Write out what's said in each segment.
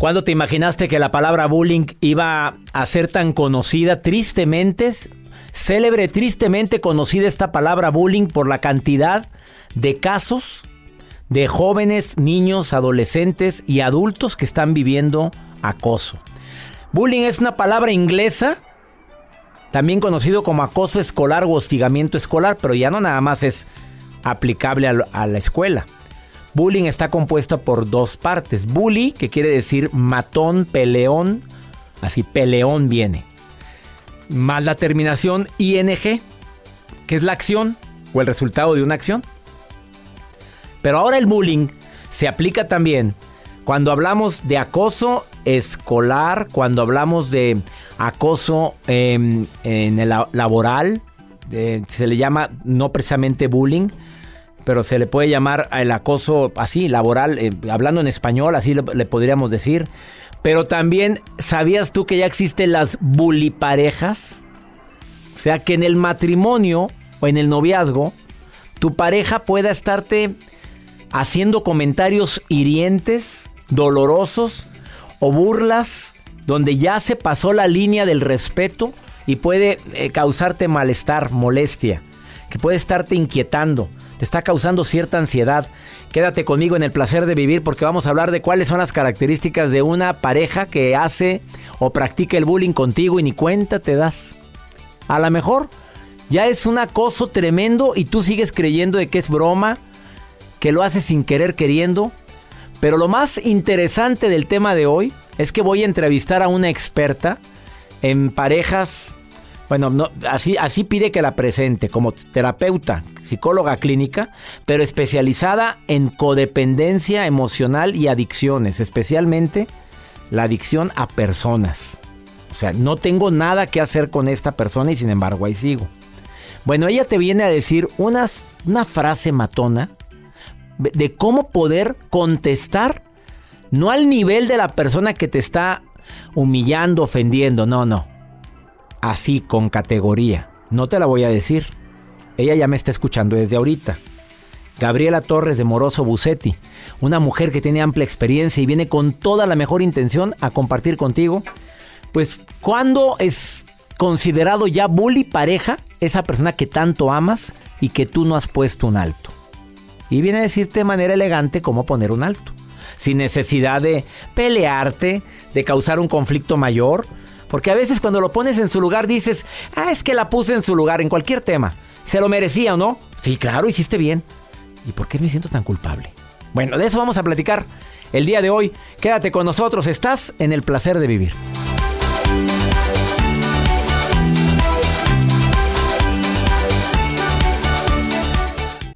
¿Cuándo te imaginaste que la palabra bullying iba a ser tan conocida? Tristemente, célebre, tristemente conocida esta palabra bullying por la cantidad de casos de jóvenes, niños, adolescentes y adultos que están viviendo acoso. Bullying es una palabra inglesa, también conocido como acoso escolar o hostigamiento escolar, pero ya no nada más es aplicable a, la escuela. Bullying está compuesto por dos partes. Bully, que quiere decir matón, peleón, así peleón viene. Más la terminación ing, que es la acción o el resultado de una acción. Pero ahora el bullying se aplica también cuando hablamos de acoso escolar, cuando hablamos de acoso en el laboral, se le llama no precisamente bullying, pero se le puede llamar el acoso así, laboral, eh, hablando en español, así le, podríamos decir. Pero también, ¿sabías tú que ya existen las buliparejas? O sea, que en el matrimonio o en el noviazgo, tu pareja pueda estarte haciendo comentarios hirientes, dolorosos o burlas, donde ya se pasó la línea del respeto y puede eh, causarte malestar, molestia, que puede estarte inquietando te está causando cierta ansiedad. Quédate conmigo en el placer de vivir porque vamos a hablar de cuáles son las características de una pareja que hace o practica el bullying contigo y ni cuenta te das. A lo mejor ya es un acoso tremendo y tú sigues creyendo de que es broma, que lo haces sin querer queriendo. Pero lo más interesante del tema de hoy es que voy a entrevistar a una experta en parejas bueno, no, así, así pide que la presente como terapeuta, psicóloga clínica, pero especializada en codependencia emocional y adicciones, especialmente la adicción a personas. O sea, no tengo nada que hacer con esta persona y sin embargo ahí sigo. Bueno, ella te viene a decir unas, una frase matona de cómo poder contestar, no al nivel de la persona que te está humillando, ofendiendo, no, no así con categoría. No te la voy a decir. Ella ya me está escuchando desde ahorita. Gabriela Torres de Moroso Bucetti, una mujer que tiene amplia experiencia y viene con toda la mejor intención a compartir contigo. Pues, ¿cuándo es considerado ya bully pareja esa persona que tanto amas y que tú no has puesto un alto? Y viene a decirte de manera elegante cómo poner un alto. Sin necesidad de pelearte, de causar un conflicto mayor, porque a veces cuando lo pones en su lugar dices, ah, es que la puse en su lugar en cualquier tema. ¿Se lo merecía o no? Sí, claro, hiciste bien. ¿Y por qué me siento tan culpable? Bueno, de eso vamos a platicar el día de hoy. Quédate con nosotros, estás en el placer de vivir.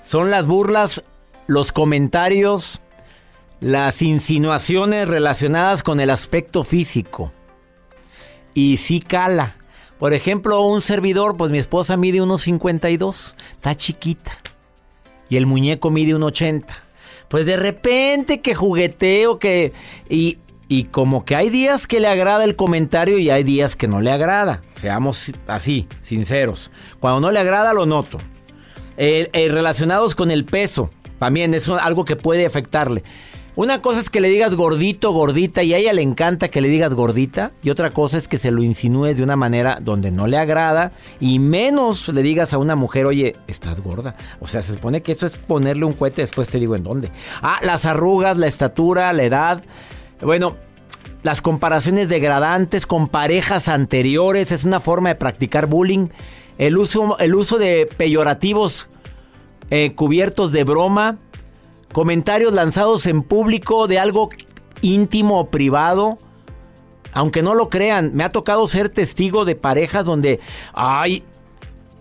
son las burlas, los comentarios, las insinuaciones relacionadas con el aspecto físico. Y sí cala. Por ejemplo, un servidor, pues mi esposa mide unos 52, está chiquita. Y el muñeco mide 1,80. Pues de repente que jugueteo, que... Y, y como que hay días que le agrada el comentario y hay días que no le agrada. Seamos así, sinceros. Cuando no le agrada, lo noto. Eh, eh, relacionados con el peso, también es algo que puede afectarle. Una cosa es que le digas gordito, gordita, y a ella le encanta que le digas gordita. Y otra cosa es que se lo insinúes de una manera donde no le agrada. Y menos le digas a una mujer, oye, estás gorda. O sea, se supone que eso es ponerle un cohete, después te digo en dónde. Ah, las arrugas, la estatura, la edad. Bueno, las comparaciones degradantes con parejas anteriores es una forma de practicar bullying. El uso, el uso de peyorativos eh, cubiertos de broma, comentarios lanzados en público de algo íntimo o privado. Aunque no lo crean, me ha tocado ser testigo de parejas donde, ay,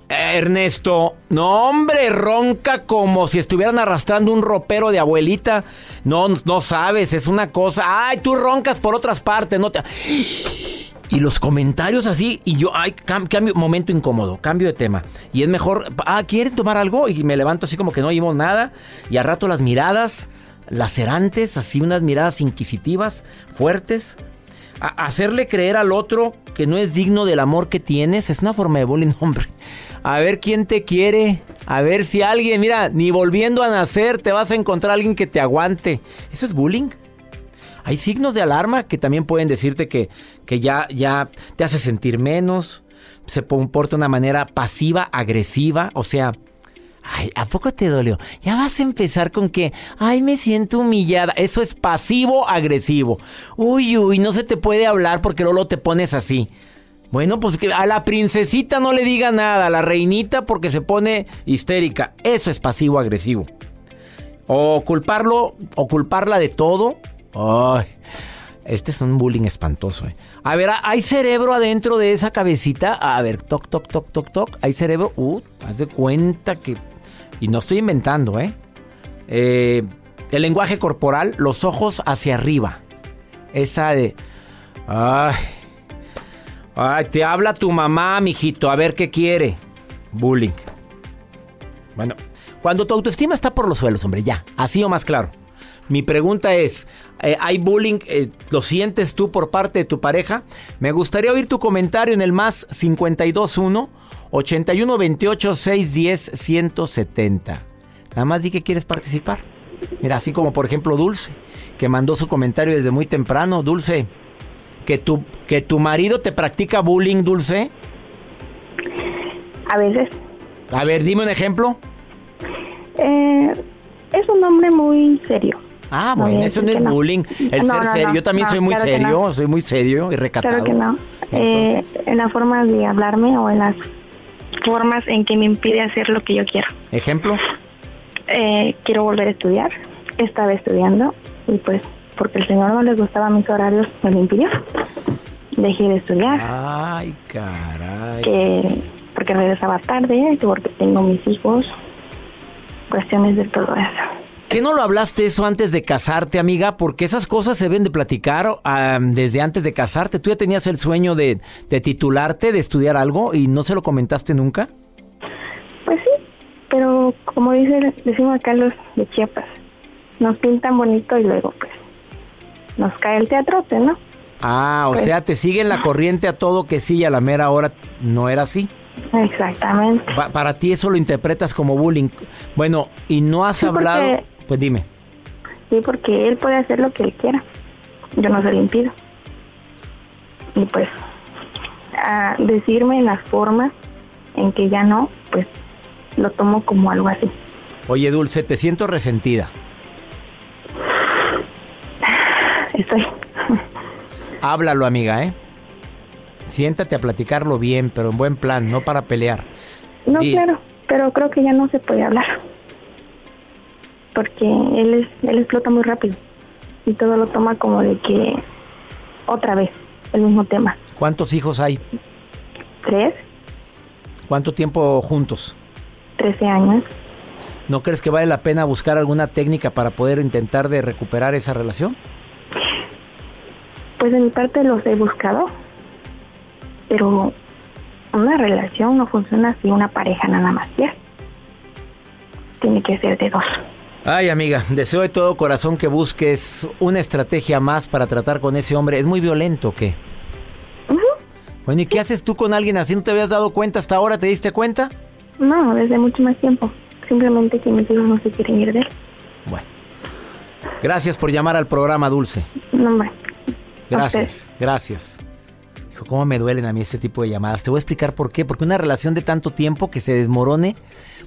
Ernesto, no hombre, ronca como si estuvieran arrastrando un ropero de abuelita. No, no sabes, es una cosa. Ay, tú roncas por otras partes, no te... Y los comentarios así, y yo, ay, cambio, momento incómodo, cambio de tema. Y es mejor, ah, ¿quieren tomar algo? Y me levanto así como que no oímos nada. Y al rato las miradas lacerantes, así unas miradas inquisitivas, fuertes. hacerle creer al otro que no es digno del amor que tienes es una forma de bullying, hombre. A ver quién te quiere, a ver si alguien, mira, ni volviendo a nacer te vas a encontrar alguien que te aguante. ¿Eso es bullying? Hay signos de alarma que también pueden decirte que, que ya, ya te hace sentir menos, se comporta de una manera pasiva, agresiva, o sea, Ay, ¿a poco te dolió? Ya vas a empezar con que, ay, me siento humillada. Eso es pasivo-agresivo. Uy, uy, no se te puede hablar porque luego te pones así. Bueno, pues que a la princesita no le diga nada, a la reinita porque se pone histérica. Eso es pasivo-agresivo. O culparlo, o culparla de todo, Ay, este es un bullying espantoso. Eh. A ver, ¿hay cerebro adentro de esa cabecita? A ver, toc, toc, toc, toc, toc. ¿Hay cerebro? Uh, haz de cuenta que... Y no estoy inventando, ¿eh? ¿eh? El lenguaje corporal, los ojos hacia arriba. Esa de... Ay, ay, te habla tu mamá, mijito, a ver qué quiere. Bullying. Bueno, cuando tu autoestima está por los suelos, hombre, ya, así o más claro. Mi pregunta es, eh, ¿hay bullying? Eh, ¿Lo sientes tú por parte de tu pareja? Me gustaría oír tu comentario en el más 521 8128 610 170. Nada más di que quieres participar. Mira, así como por ejemplo Dulce, que mandó su comentario desde muy temprano. Dulce, que tu, que tu marido te practica bullying, Dulce. A veces. A ver, dime un ejemplo. Eh, es un hombre muy serio. Ah, bueno, eso no es bullying. El ser serio. Yo también soy muy serio, soy muy serio y recatado. Claro que no. Eh, en la forma de hablarme o en las formas en que me impide hacer lo que yo quiero. ¿Ejemplo? Eh, quiero volver a estudiar. Estaba estudiando y pues porque el señor no le gustaban mis horarios, me lo impidió. Dejé de estudiar. Ay, caray. Que porque regresaba tarde, porque tengo mis hijos, cuestiones de todo eso. ¿Qué no lo hablaste eso antes de casarte, amiga? Porque esas cosas se deben de platicar desde antes de casarte. ¿Tú ya tenías el sueño de, de, titularte, de estudiar algo y no se lo comentaste nunca? Pues sí, pero como dice, decimos acá los de Chiapas, nos pintan bonito y luego pues nos cae el teatrote, ¿no? Ah, o pues sea, te siguen la corriente a todo que sí y a la mera hora no era así. Exactamente. para ti eso lo interpretas como bullying. Bueno, y no has hablado... Pues dime. Sí, porque él puede hacer lo que él quiera. Yo no se lo impido. Y pues, a decirme las formas en que ya no, pues lo tomo como algo así. Oye, Dulce, te siento resentida. Estoy. Háblalo, amiga, ¿eh? Siéntate a platicarlo bien, pero en buen plan, no para pelear. No, claro, pero creo que ya no se puede hablar porque él es él explota muy rápido y todo lo toma como de que otra vez el mismo tema. ¿Cuántos hijos hay? Tres. ¿Cuánto tiempo juntos? Trece años. ¿No crees que vale la pena buscar alguna técnica para poder intentar de recuperar esa relación? Pues de mi parte los he buscado, pero una relación no funciona si una pareja nada más quiere. Tiene que ser de dos. Ay, amiga, deseo de todo corazón que busques una estrategia más para tratar con ese hombre. ¿Es muy violento o qué? Bueno, ¿y qué haces tú con alguien así? ¿No te habías dado cuenta hasta ahora? ¿Te diste cuenta? No, desde mucho más tiempo. Simplemente que mis hijos no se quieren ir de él. Bueno. Gracias por llamar al programa, Dulce. No, más. Gracias, gracias. Cómo me duelen a mí este tipo de llamadas. Te voy a explicar por qué. Porque una relación de tanto tiempo que se desmorone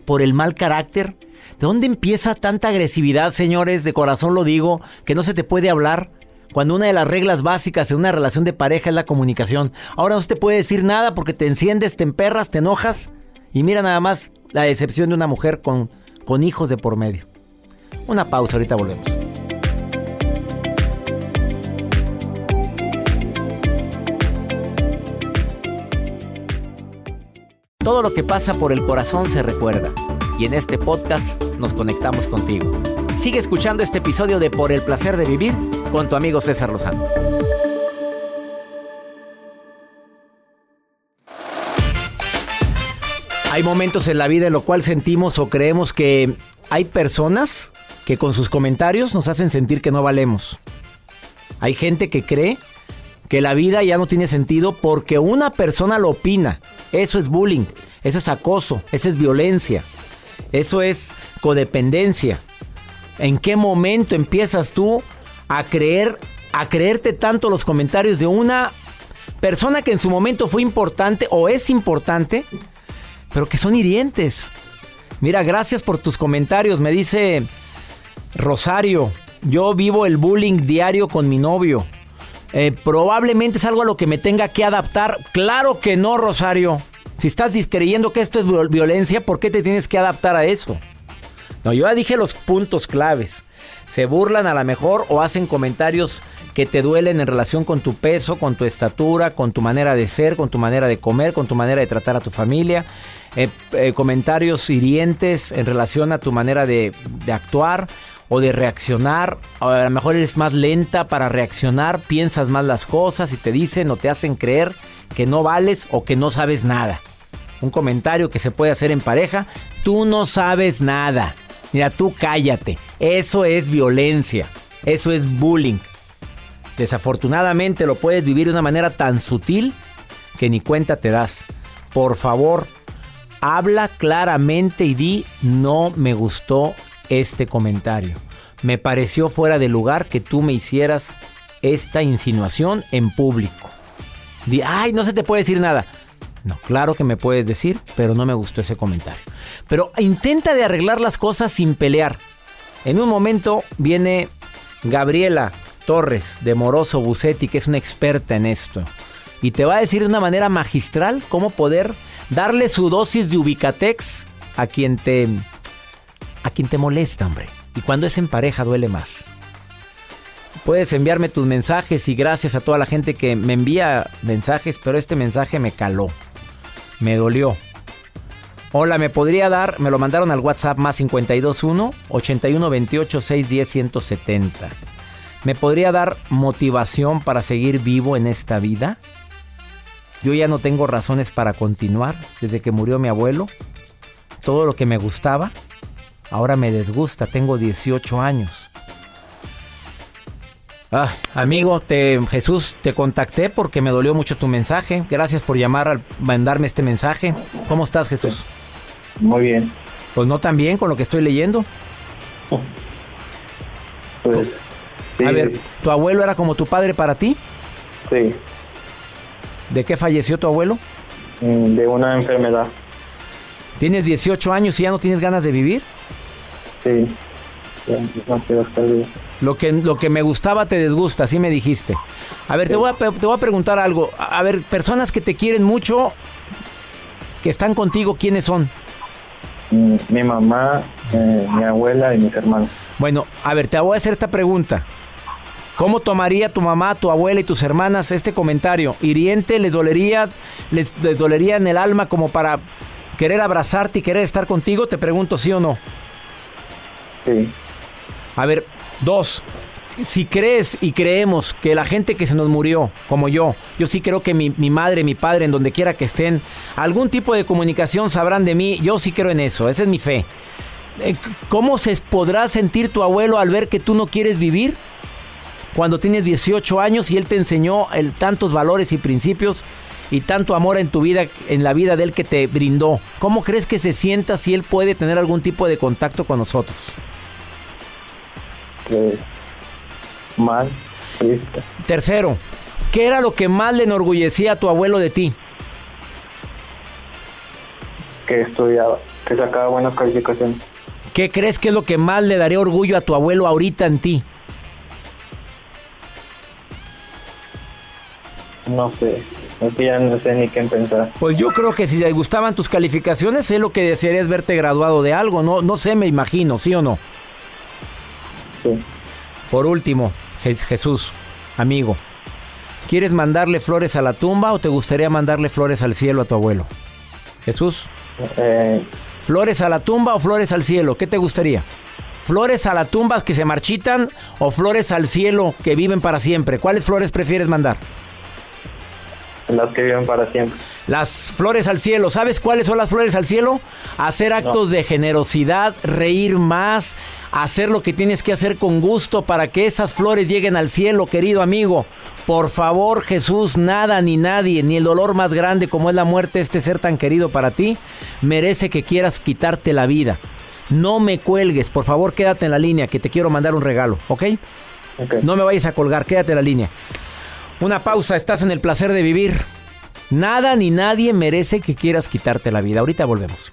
por el mal carácter ¿De dónde empieza tanta agresividad, señores? De corazón lo digo, que no se te puede hablar. Cuando una de las reglas básicas en una relación de pareja es la comunicación. Ahora no se te puede decir nada porque te enciendes, te emperras, te enojas. Y mira nada más la decepción de una mujer con, con hijos de por medio. Una pausa, ahorita volvemos. Todo lo que pasa por el corazón se recuerda y en este podcast nos conectamos contigo. Sigue escuchando este episodio de Por el placer de vivir con tu amigo César Lozano. Hay momentos en la vida en lo cual sentimos o creemos que hay personas que con sus comentarios nos hacen sentir que no valemos. Hay gente que cree que la vida ya no tiene sentido porque una persona lo opina. Eso es bullying, eso es acoso, eso es violencia. Eso es codependencia. ¿En qué momento empiezas tú a creer, a creerte tanto los comentarios de una persona que en su momento fue importante o es importante, pero que son hirientes? Mira, gracias por tus comentarios. Me dice Rosario, yo vivo el bullying diario con mi novio. Eh, probablemente es algo a lo que me tenga que adaptar. Claro que no, Rosario. Si estás creyendo que esto es violencia, ¿por qué te tienes que adaptar a eso? No, yo ya dije los puntos claves. Se burlan a lo mejor o hacen comentarios que te duelen en relación con tu peso, con tu estatura, con tu manera de ser, con tu manera de comer, con tu manera de tratar a tu familia. Eh, eh, comentarios hirientes en relación a tu manera de actuar o de reaccionar. A lo mejor eres más lenta para reaccionar, piensas más las cosas y te dicen o te hacen creer que no vales o que no sabes nada un comentario que se puede hacer en pareja, tú no sabes nada. Mira, tú cállate. Eso es violencia. Eso es bullying. Desafortunadamente lo puedes vivir de una manera tan sutil que ni cuenta te das. Por favor, habla claramente y di no me gustó este comentario. Me pareció fuera de lugar que tú me hicieras esta insinuación en público. Di, ay, no se te puede decir nada. No, claro que me puedes decir, pero no me gustó ese comentario. Pero intenta de arreglar las cosas sin pelear. En un momento viene Gabriela Torres de Moroso Bucetti, que es una experta en esto. Y te va a decir de una manera magistral cómo poder darle su dosis de ubicatex a quien te a quien te molesta, hombre. Y cuando es en pareja duele más. Puedes enviarme tus mensajes y gracias a toda la gente que me envía mensajes, pero este mensaje me caló me dolió. Hola, ¿me podría dar? Me lo mandaron al WhatsApp más 521 8128 610 170. ¿Me podría dar motivación para seguir vivo en esta vida? Yo ya no tengo razones para continuar desde que murió mi abuelo. Todo lo que me gustaba, ahora me desgusta. Tengo 18 años. Ah, amigo, te, Jesús, te contacté porque me dolió mucho tu mensaje. Gracias por llamar al mandarme este mensaje. ¿Cómo estás, Jesús? Muy bien. Pues no tan bien con lo que estoy leyendo. Pues, sí, A ver, ¿tu abuelo era como tu padre para ti? sí, ¿De qué falleció tu abuelo? mm, de una enfermedad. ¿Tienes 18 años y ya no tienes ganas de vivir? Sí. Lo que, lo que me gustaba te desgusta, así me dijiste. A ver, te, voy a, te voy a preguntar algo. A a ver, personas que te quieren mucho, que están contigo, ¿quiénes son? Mm, Mi mamá, eh, mi abuela y mis hermanos. Bueno, a ver, te voy a hacer esta pregunta. ¿Cómo tomaría tu mamá, tu abuela y tus hermanas este comentario? ¿Hiriente? ¿Les dolería, les, les dolería en el alma como para querer abrazarte y querer estar contigo? Te pregunto, ¿sí o no? A ver, dos. Si crees y creemos que la gente que se nos murió, como yo, yo sí creo que mi, mi madre, mi padre, en donde quiera que estén, algún tipo de comunicación sabrán de mí, yo sí creo en eso, esa es mi fe. Eh, ¿Cómo se podrá sentir tu abuelo al ver que tú no quieres vivir? Cuando tienes 18 años y él te enseñó el, tantos valores y principios y tanto amor en tu vida, en la vida de él que te brindó. ¿Cómo crees que se sienta si él puede tener algún tipo de contacto con nosotros? Pues mal, triste. Tercero, ¿qué era lo que más le enorgullecía a tu abuelo de ti? Que estudiaba, que sacaba buenas calificaciones. ¿Qué crees que es lo que más le daría orgullo a tu abuelo ahorita en ti? No sé, que ya no sé ni qué pensar. Pues yo creo que si le gustaban tus calificaciones, es lo que desearías verte graduado de algo, no, no sé, me imagino, ¿sí o no? Sí. Por último, Je- Jesús, amigo, ¿quieres mandarle flores a la tumba o te gustaría mandarle flores al cielo a tu abuelo? Jesús, Eh, ¿flores a la tumba o flores al cielo? ¿Qué te gustaría? ¿Flores a la tumba que se marchitan o flores al cielo que viven para siempre? ¿Cuáles flores prefieres mandar? Las que viven para siempre. Las flores al cielo. ¿Sabes cuáles son las flores al cielo? Hacer actos de generosidad, reír más, hacer lo que tienes que hacer con gusto para que esas flores lleguen al cielo, querido amigo. Por favor, Jesús, nada ni nadie, ni el dolor más grande como es la muerte de este ser tan querido para ti, merece que quieras quitarte la vida. No me cuelgues, por favor, quédate en la línea, que te quiero mandar un regalo, ¿ok? Ok. No me vayas a colgar, quédate en la línea. Una pausa, estás en el placer de vivir. Nada ni nadie merece que quieras quitarte la vida. Ahorita volvemos.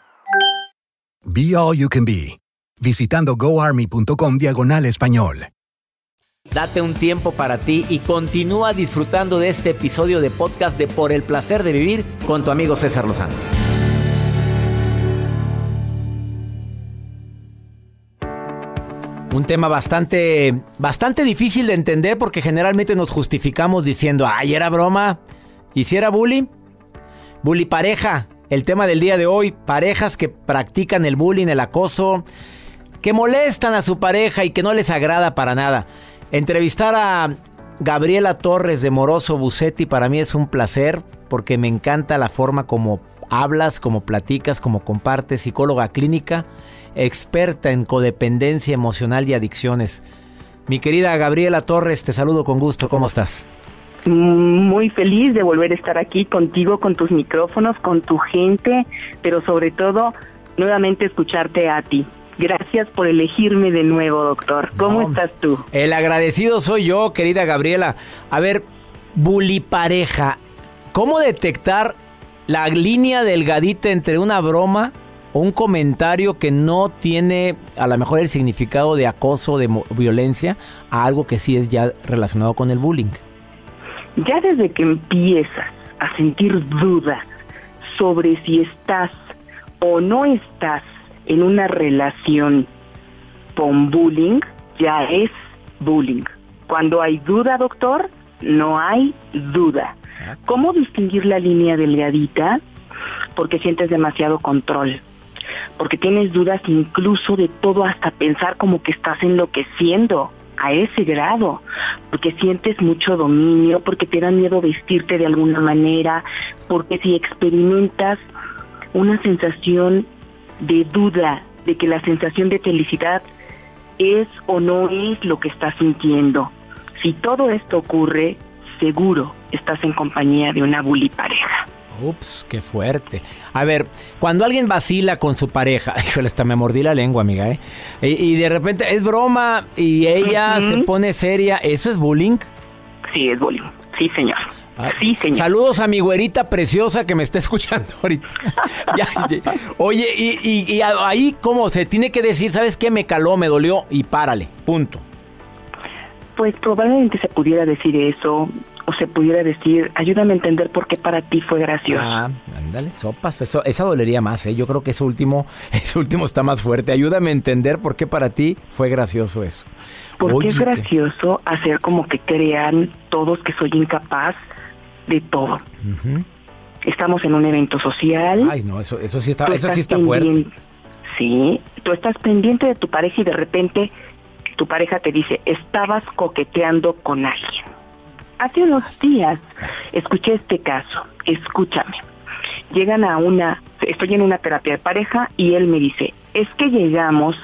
Be All You Can Be, visitando goarmy.com diagonal español. Date un tiempo para ti y continúa disfrutando de este episodio de podcast de Por el placer de vivir con tu amigo César Lozano. Un tema bastante, bastante difícil de entender porque generalmente nos justificamos diciendo, ay, era broma. ¿Y si era bullying? Bully pareja. El tema del día de hoy, parejas que practican el bullying, el acoso, que molestan a su pareja y que no les agrada para nada. Entrevistar a Gabriela Torres de Moroso Bucetti, para mí es un placer porque me encanta la forma como hablas, como platicas, como compartes, psicóloga clínica, experta en codependencia emocional y adicciones. Mi querida Gabriela Torres, te saludo con gusto, ¿cómo estás? Muy feliz de volver a estar aquí contigo, con tus micrófonos, con tu gente, pero sobre todo nuevamente escucharte a ti. Gracias por elegirme de nuevo, doctor. ¿Cómo estás tú? El agradecido soy yo, querida Gabriela. A ver, bully pareja, ¿cómo detectar la línea delgadita entre una broma o un comentario que no tiene a lo mejor el significado de acoso, de violencia, a algo que sí es ya relacionado con el bullying? Ya desde que empiezas a sentir duda sobre si estás o no estás en una relación con bullying, ya es bullying. Cuando hay duda, doctor, no hay duda. ¿Cómo distinguir la línea delgadita? Porque sientes demasiado control, porque tienes dudas incluso de todo hasta pensar como que estás enloqueciendo a ese grado, porque sientes mucho dominio, porque te da miedo vestirte de alguna manera, porque si experimentas una sensación de duda de que la sensación de felicidad es o no es lo que estás sintiendo. Si todo esto ocurre, seguro estás en compañía de una bully pareja. Ups, qué fuerte. A ver, cuando alguien vacila con su pareja, híjole, hasta me mordí la lengua, amiga, ¿eh? Y, de repente es broma y ella se pone seria, ¿eso es bullying? Sí, es bullying. Sí, señor. Ah, sí, señor. Saludos a mi güerita preciosa que me está escuchando ahorita. Oye, y, y, ahí, ¿cómo se tiene que decir? ¿Sabes qué? Me caló, me dolió y párale. Punto. Pues probablemente se pudiera decir eso o se pudiera decir, ayúdame a entender por qué para ti fue gracioso. Ah, ándale, sopas, eso, esa dolería más, ¿eh? Yo creo que ese último, ese último está más fuerte. Ayúdame a entender por qué para ti fue gracioso eso. Porque es gracioso hacer como que crean todos que soy incapaz de todo. Estamos en un evento social. Ay, no, eso, eso sí está, eso sí está fuerte. Sí, tú estás pendiente de tu pareja y de repente tu pareja te dice, estabas coqueteando con alguien. Hace unos días escuché este caso, escúchame. Llegan a una, estoy en una terapia de pareja y él me dice, es que llegamos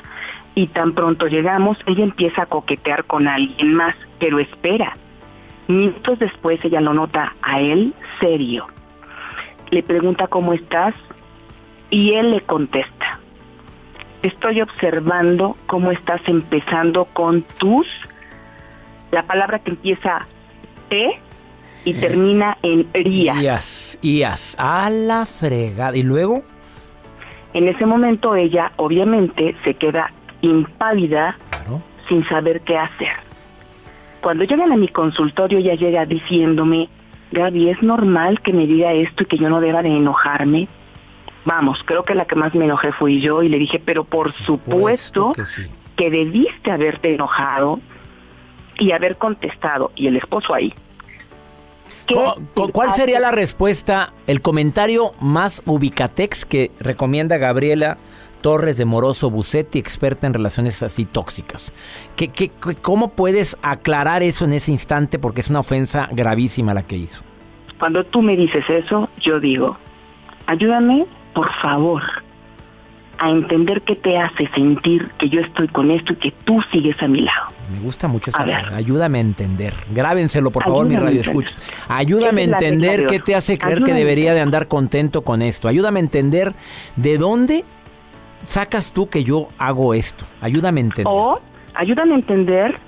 y tan pronto llegamos, ella empieza a coquetear con alguien más, pero espera. Minutos después ella lo nota a él serio. Le pregunta cómo estás y él le contesta, estoy observando cómo estás empezando con tus, la palabra que empieza T y termina en ría. Ias, Ias, a la fregada. ¿Y luego? En ese momento ella obviamente se queda impávida sin saber qué hacer. Cuando llegan a mi consultorio ella llega diciéndome, Gaby, ¿es normal que me diga esto y que yo no deba de enojarme? Vamos, creo que la que más me enojé fui yo y le dije, pero por supuesto, que debiste haberte enojado y haber contestado, y el esposo ahí. ¿Cuál sería la respuesta, el comentario más ubicatex que recomienda Gabriela Torres de Moroso Bucetti, experta en relaciones así tóxicas? ¿Qué, qué, cómo puedes aclarar eso en ese instante? Porque es una ofensa gravísima la que hizo. Cuando tú me dices eso, yo digo, ayúdame, por favor, a entender qué te hace sentir que yo estoy con esto y que tú sigues a mi lado. Me gusta mucho esa frase. Ayúdame a entender. Grábenselo, por favor, mi radio escucha. Ayúdame a entender qué te hace creer que debería de andar contento con esto. Ayúdame a entender de dónde sacas tú que yo hago esto. Ayúdame a entender. O ayúdame a entender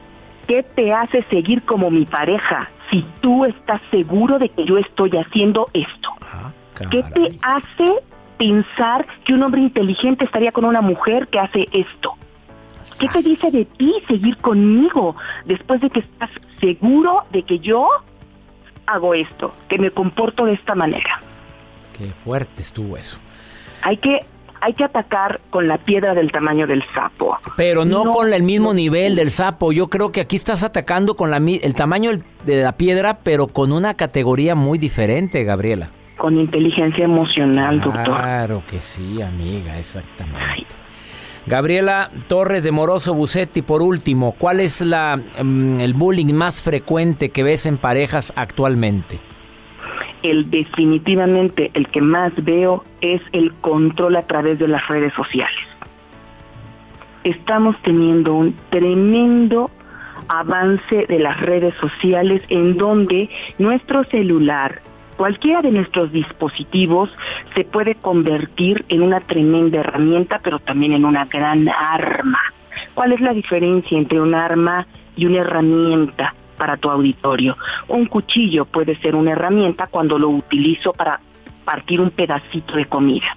qué te hace seguir como mi pareja si tú estás seguro de que yo estoy haciendo esto. Ah, ¿Qué te hace pensar que un hombre inteligente estaría con una mujer que hace esto? ¿Qué te dice de ti seguir conmigo después de que estás seguro de que yo hago esto, que me comporto de esta manera? Qué fuerte estuvo eso. Hay que hay que atacar con la piedra del tamaño del sapo. Pero no, con el mismo nivel del sapo. Yo creo que aquí estás atacando con la, el tamaño de la piedra, pero con una categoría muy diferente, Gabriela. Con inteligencia emocional, doctor. Claro que sí, amiga, exactamente. Gabriela Torres de Moroso Bucetti, por último, ¿cuál es la, mm, el bullying más frecuente que ves en parejas actualmente? El definitivamente el que más veo es el control a través de las redes sociales. Estamos teniendo un tremendo avance de las redes sociales en donde nuestro celular, cualquiera de nuestros dispositivos se puede convertir en una tremenda herramienta, pero también en una gran arma. ¿Cuál es la diferencia entre un arma y una herramienta para tu auditorio? Un cuchillo puede ser una herramienta cuando lo utilizo para partir un pedacito de comida.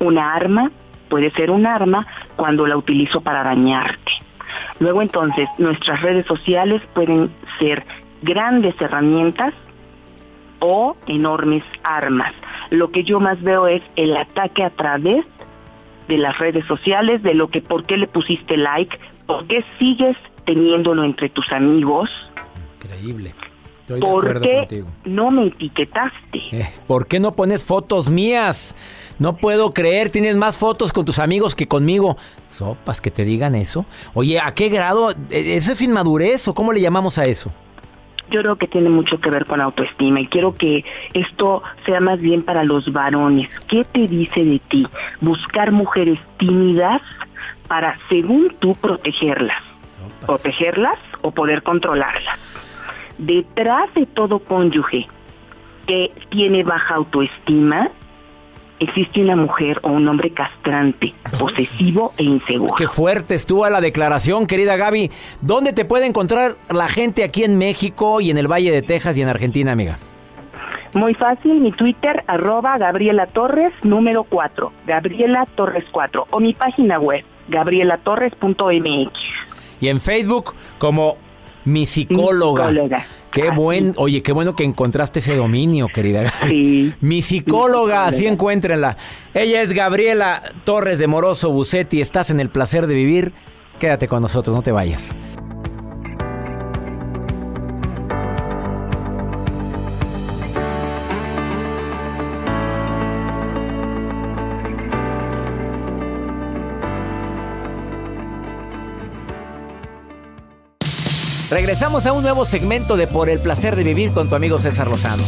Una arma puede ser un arma cuando la utilizo para dañarte. Luego entonces nuestras redes sociales pueden ser grandes herramientas o enormes armas. Lo que yo más veo es el ataque a través de las redes sociales, de lo que por qué le pusiste like, por qué sigues teniéndolo entre tus amigos. Increíble. ¿Por qué no me etiquetaste? Eh, ¿Por qué no pones fotos mías? No puedo creer, tienes más fotos con tus amigos que conmigo. Sopas, que te digan eso. Oye, ¿a qué grado? ¿E-, ¿Eso es inmadurez o cómo le llamamos a eso? Yo creo que tiene mucho que ver con autoestima y quiero que esto sea más bien para los varones. ¿Qué te dice de ti? Buscar mujeres tímidas para, según tú, protegerlas. Protegerlas o poder controlarlas. Detrás de todo cónyuge que tiene baja autoestima, existe una mujer o un hombre castrante, posesivo e inseguro. Qué fuerte estuvo la declaración, querida Gaby. ¿Dónde te puede encontrar la gente aquí en México y en el Valle de Texas y en Argentina, amiga? Muy fácil, mi Twitter, arroba Gabriela Torres, número 4, Gabriela Torres 4, o mi página web, gabrielatorres.mx. Y en Facebook, como mi psicóloga. Qué buen, oye, qué bueno que encontraste ese dominio, querida. Sí. Mi psicóloga, así encuéntrenla. Ella es Gabriela Torres de Moroso Bucetti. Estás en el placer de vivir. Quédate con nosotros, no te vayas. Regresamos a un nuevo segmento de Por el placer de vivir con tu amigo César Lozano.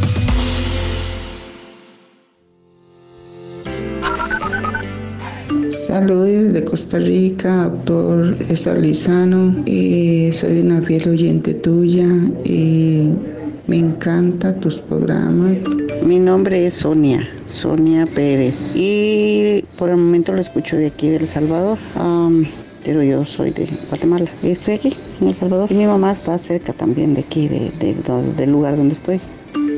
Saludos de Costa Rica, doctor César Lizano. Y soy una fiel oyente tuya y me encantan tus programas. Mi nombre es Sonia, Sonia Pérez. Y por el momento lo escucho de aquí de El Salvador pero yo soy de Guatemala. Y estoy aquí, en El Salvador. Y mi mamá está cerca también de aquí, de, del lugar donde estoy.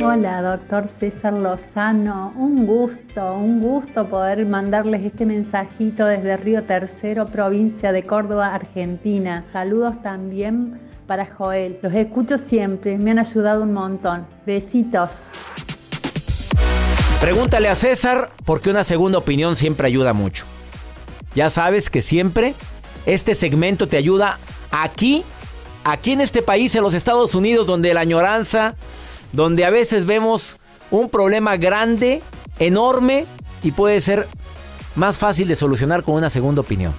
Hola, doctor César Lozano. Un gusto, un gusto poder mandarles este mensajito desde Río Tercero, provincia de Córdoba, Argentina. Saludos también para Joel. Los escucho siempre, me han ayudado un montón. Besitos. Pregúntale a César porque una segunda opinión siempre ayuda mucho. Ya sabes que siempre este segmento te ayuda aquí, aquí en este país, en los Estados Unidos, donde la añoranza, donde a veces vemos un problema grande, enorme, y puede ser más fácil de solucionar con una segunda opinión.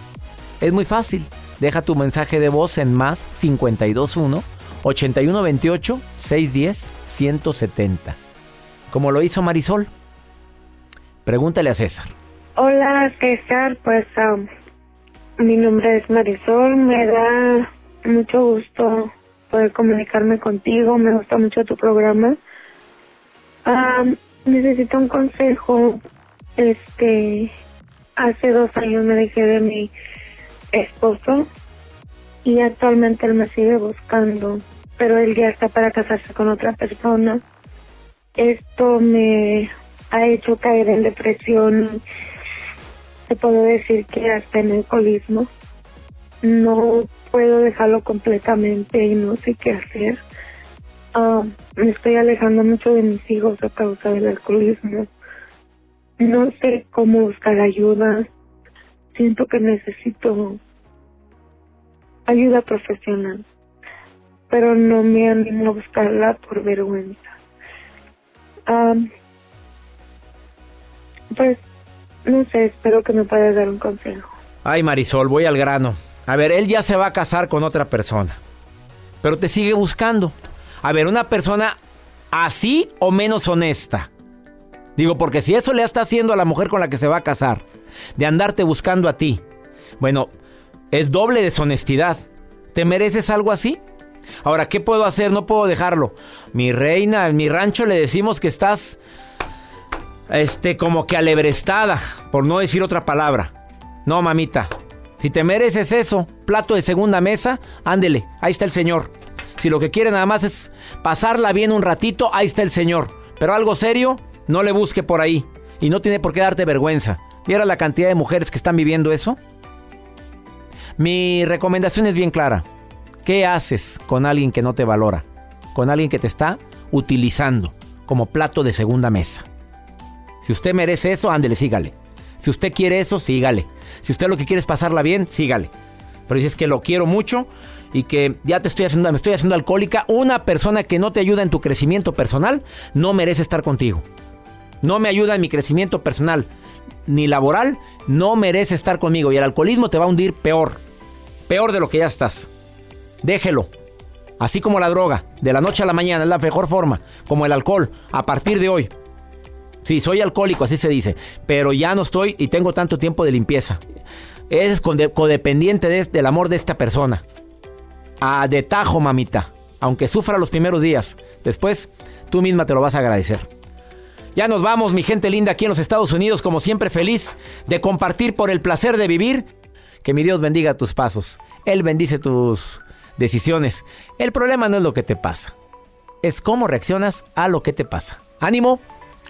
Es muy fácil. Deja tu mensaje de voz en más 521 8128 610 170. Como lo hizo Marisol. Pregúntale a César. Hola César, pues um, mi nombre es Marisol, me da mucho gusto poder comunicarme contigo, me gusta mucho tu programa. necesito un consejo. Este, hace dos años me dejé de mi esposo y actualmente él me sigue buscando, pero él ya está para casarse con otra persona. Esto me ha hecho caer en depresión te puedo decir que hasta en alcoholismo no puedo dejarlo completamente y no sé qué hacer. Ah, me estoy alejando mucho de mis hijos a causa del alcoholismo. No sé cómo buscar ayuda. Siento que necesito ayuda profesional, pero no me animo a buscarla por vergüenza. Ah, pues no sé, espero que me puedas dar un consejo. Ay, Marisol, voy al grano. A ver, él ya se va a casar con otra persona. Pero te sigue buscando. A ver, una persona así o menos honesta. Digo, porque si eso le está haciendo a la mujer con la que se va a casar, de andarte buscando a ti, bueno, es doble deshonestidad. ¿Te mereces algo así? Ahora, ¿qué puedo hacer? No puedo dejarlo. Mi reina, en mi rancho le decimos que estás, este, como que alebrestada, por no decir otra palabra. No, mamita. Si te mereces eso, plato de segunda mesa, ándele, ahí está el señor. Si lo que quiere nada más es pasarla bien un ratito, ahí está el señor. Pero algo serio, no le busque por ahí. Y no tiene por qué darte vergüenza. ¿Viera la cantidad de mujeres que están viviendo eso? Mi recomendación es bien clara. ¿Qué haces con alguien que no te valora? Con alguien que te está utilizando como plato de segunda mesa. Si usted merece eso, ándele, sígale. Si usted quiere eso, sígale. Si usted lo que quiere es pasarla bien, sígale. Pero dices que lo quiero mucho y que ya te estoy haciendo, me estoy haciendo alcohólica. Una persona que no te ayuda en tu crecimiento personal no merece estar contigo. No me ayuda en mi crecimiento personal ni laboral, no merece estar conmigo. Y el alcoholismo te va a hundir peor. Peor de lo que ya estás. Déjelo. Así como la droga, de la noche a la mañana es la mejor forma, como el alcohol, a partir de hoy. Sí, soy alcohólico, así se dice, pero ya no estoy y tengo tanto tiempo de limpieza. Es codependiente del amor de esta persona. A de tajo, mamita, aunque sufra los primeros días, después tú misma te lo vas a agradecer. Ya nos vamos, mi gente linda, aquí en los Estados Unidos, como siempre feliz de compartir por el placer de vivir. Que mi Dios bendiga tus pasos. Él bendice tus decisiones. El problema no es lo que te pasa, es cómo reaccionas a lo que te pasa. Ánimo,